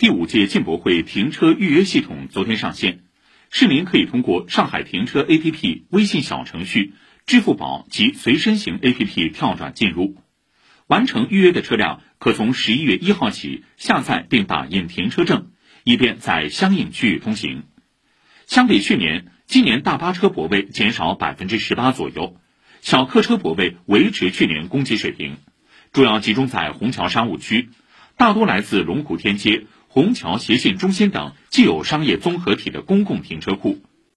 第五届进博会停车预约系统昨天上线，市民可以通过上海停车 APP、微信小程序、支付宝及随身行 APP 跳转进入。完成预约的车辆可从十一月一号起下载并打印停车证，以便在相应区域通行。相比去年，今年大巴车泊位减少百分之十八左右，小客车泊位维持去年供给水平，主要集中在虹桥商务区，大多来自龙湖天街。虹桥协信中心等既有商业综合体的公共停车库。